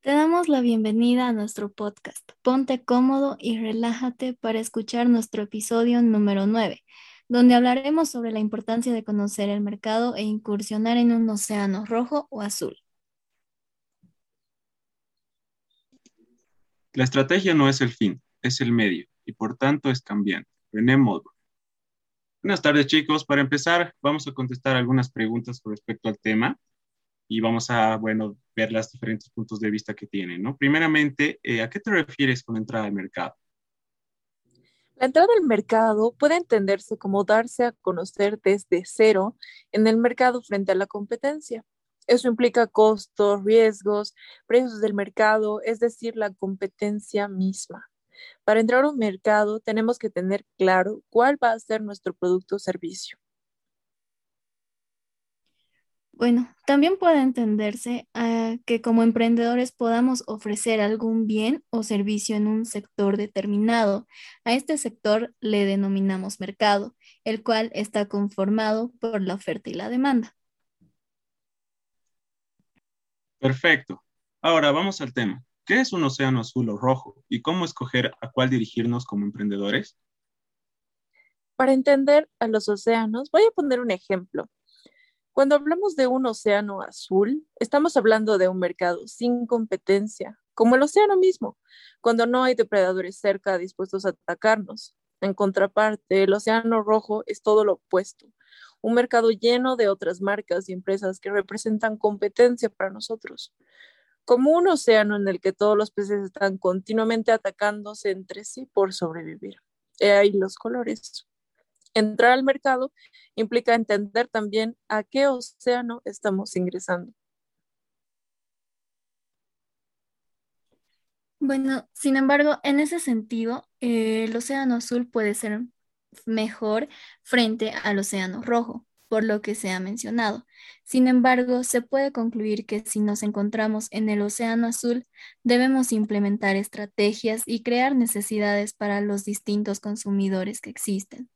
Te damos la bienvenida a nuestro podcast. Ponte cómodo y relájate para escuchar nuestro episodio número 9, donde hablaremos sobre la importancia de conocer el mercado e incursionar en un océano rojo o azul. La estrategia no es el fin, es el medio y por tanto es cambiante. René Modro. Buenas tardes chicos. Para empezar, vamos a contestar algunas preguntas con respecto al tema y vamos a, bueno, ver los diferentes puntos de vista que tienen, ¿no? Primeramente, eh, ¿a qué te refieres con entrada al mercado? La entrada al mercado puede entenderse como darse a conocer desde cero en el mercado frente a la competencia. Eso implica costos, riesgos, precios del mercado, es decir, la competencia misma. Para entrar a un mercado tenemos que tener claro cuál va a ser nuestro producto o servicio. Bueno, también puede entenderse ah, que como emprendedores podamos ofrecer algún bien o servicio en un sector determinado. A este sector le denominamos mercado, el cual está conformado por la oferta y la demanda. Perfecto. Ahora vamos al tema. ¿Qué es un océano azul o rojo y cómo escoger a cuál dirigirnos como emprendedores? Para entender a los océanos, voy a poner un ejemplo. Cuando hablamos de un océano azul, estamos hablando de un mercado sin competencia, como el océano mismo, cuando no hay depredadores cerca dispuestos a atacarnos. En contraparte, el océano rojo es todo lo opuesto, un mercado lleno de otras marcas y empresas que representan competencia para nosotros, como un océano en el que todos los peces están continuamente atacándose entre sí por sobrevivir. He ahí los colores. Entrar al mercado implica entender también a qué océano estamos ingresando. Bueno, sin embargo, en ese sentido, eh, el océano azul puede ser mejor frente al océano rojo, por lo que se ha mencionado. Sin embargo, se puede concluir que si nos encontramos en el Océano Azul, debemos implementar estrategias y crear necesidades para los distintos consumidores que existen.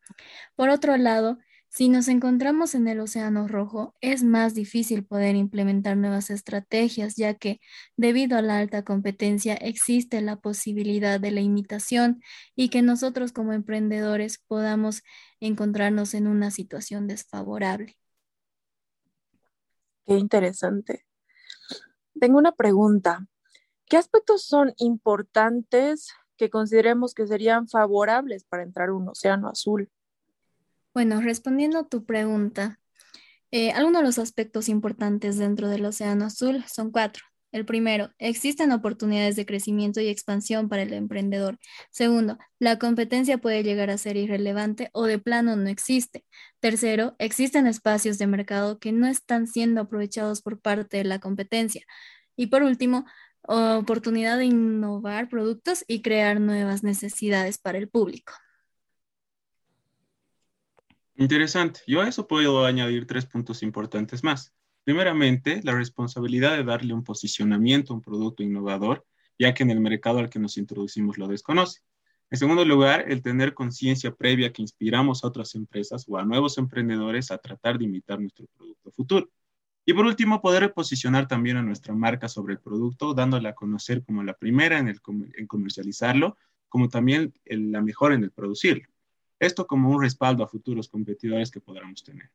Por otro lado, si nos encontramos en el Océano Rojo, es más difícil poder implementar nuevas estrategias, ya que debido a la alta competencia existe la posibilidad de la imitación y que nosotros como emprendedores podamos encontrarnos en una situación desfavorable. Qué interesante. Tengo una pregunta. ¿Qué aspectos son importantes que consideremos que serían favorables para entrar a un océano azul? Bueno, respondiendo a tu pregunta, eh, algunos de los aspectos importantes dentro del océano azul son cuatro. El primero, existen oportunidades de crecimiento y expansión para el emprendedor. Segundo, la competencia puede llegar a ser irrelevante o de plano no existe. Tercero, existen espacios de mercado que no están siendo aprovechados por parte de la competencia. Y por último, oportunidad de innovar productos y crear nuevas necesidades para el público. Interesante. Yo a eso puedo añadir tres puntos importantes más. Primeramente, la responsabilidad de darle un posicionamiento a un producto innovador, ya que en el mercado al que nos introducimos lo desconoce. En segundo lugar, el tener conciencia previa que inspiramos a otras empresas o a nuevos emprendedores a tratar de imitar nuestro producto futuro. Y por último, poder posicionar también a nuestra marca sobre el producto, dándola a conocer como la primera en, el, en comercializarlo, como también la mejor en el producirlo. Esto como un respaldo a futuros competidores que podamos tener.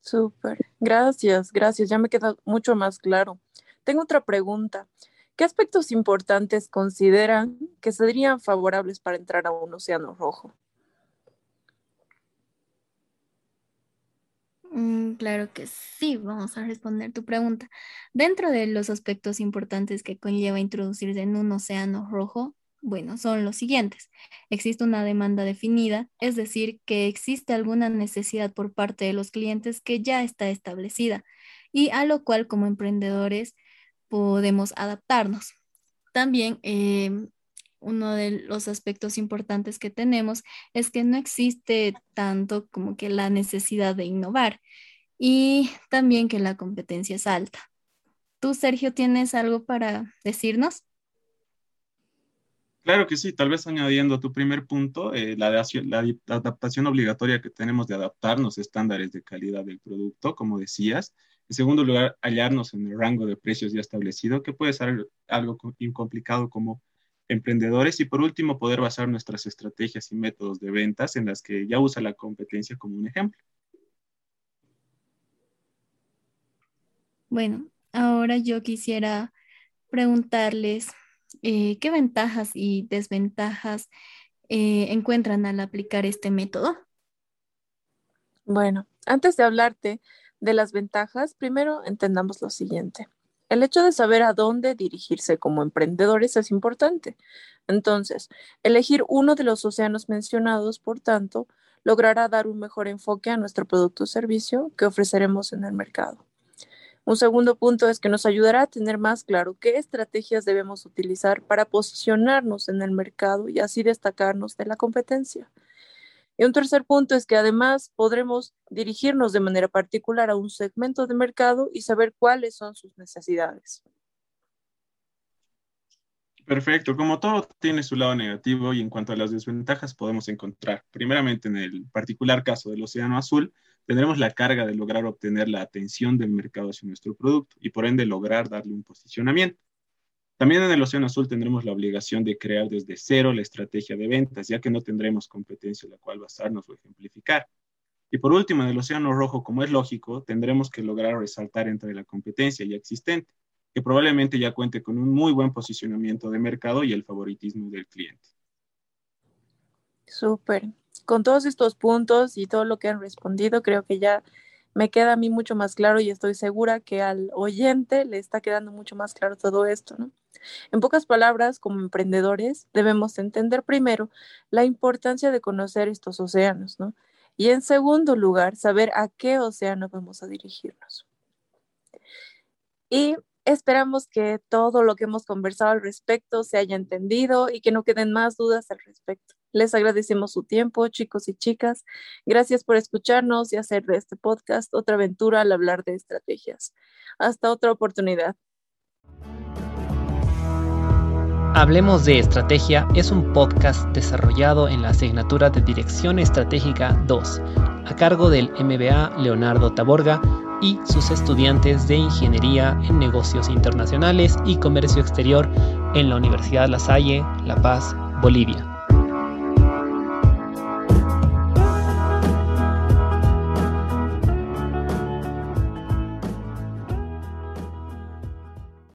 Súper. Gracias, gracias. Ya me queda mucho más claro. Tengo otra pregunta. ¿Qué aspectos importantes consideran que serían favorables para entrar a un océano rojo? Mm, claro que sí, vamos a responder tu pregunta. Dentro de los aspectos importantes que conlleva introducirse en un océano rojo, Bueno, son los siguientes. Existe una demanda definida, es decir, que existe alguna necesidad por parte de los clientes que ya está establecida y a lo cual como emprendedores podemos adaptarnos. También em, uno de los aspectos importantes que tenemos es que no existe tanto como que la necesidad de innovar y también que la competencia es alta. ¿Tú, Sergio, tienes algo para decirnos? Claro que sí, tal vez añadiendo tu primer punto, eh, la, adaptación obligatoria que tenemos de adaptarnos a estándares de calidad del producto, como decías. En segundo lugar, hallarnos en el rango de precios ya establecido, que puede ser algo incomplicado como emprendedores. Y por último, poder basar nuestras estrategias y métodos de ventas en las que ya usa la competencia como un ejemplo. Bueno, ahora yo quisiera preguntarles eh, ¿qué ventajas y desventajas eh, encuentran al aplicar este método? Bueno, antes de hablarte de las ventajas, primero entendamos lo siguiente. El hecho de saber a dónde dirigirse como emprendedores es importante. Entonces, elegir uno de los océanos mencionados, por tanto, logrará dar un mejor enfoque a nuestro producto o servicio que ofreceremos en el mercado. Un segundo punto es que nos ayudará a tener más claro qué estrategias debemos utilizar para posicionarnos en el mercado y así destacarnos de la competencia. Y un tercer punto es que además podremos dirigirnos de manera particular a un segmento de mercado y saber cuáles son sus necesidades. Perfecto, como todo tiene su lado negativo y en cuanto a las desventajas podemos encontrar, primeramente en el particular caso del Océano Azul, tendremos la carga de lograr obtener la atención del mercado hacia nuestro producto y por ende lograr darle un posicionamiento. También en el Océano Azul tendremos la obligación de crear desde cero la estrategia de ventas, ya que no tendremos competencia en la cual basarnos o ejemplificar. Y por último, en el Océano Rojo, como es lógico, tendremos que lograr resaltar entre la competencia ya existente, que probablemente ya cuente con un muy buen posicionamiento de mercado y el favoritismo del cliente. Súper con todos estos puntos y todo lo que han respondido, creo que ya me queda a mí mucho más claro y estoy segura que al oyente le está quedando mucho más claro todo esto, ¿no? En pocas palabras, como emprendedores, debemos entender primero la importancia de conocer estos océanos, ¿no? Y en segundo lugar, saber a qué océano vamos a dirigirnos. Y esperamos que todo lo que hemos conversado al respecto se haya entendido y que no queden más dudas al respecto. Les agradecemos su tiempo, chicos y chicas. Gracias por escucharnos y hacer de este podcast otra aventura al hablar de estrategias. Hasta otra oportunidad. Hablemos de Estrategia es un podcast desarrollado en la asignatura de Dirección Estratégica 2, a cargo del MBA Leonardo Taborga y sus estudiantes de Ingeniería en Negocios Internacionales y Comercio Exterior en la Universidad La Salle, La Paz, Bolivia.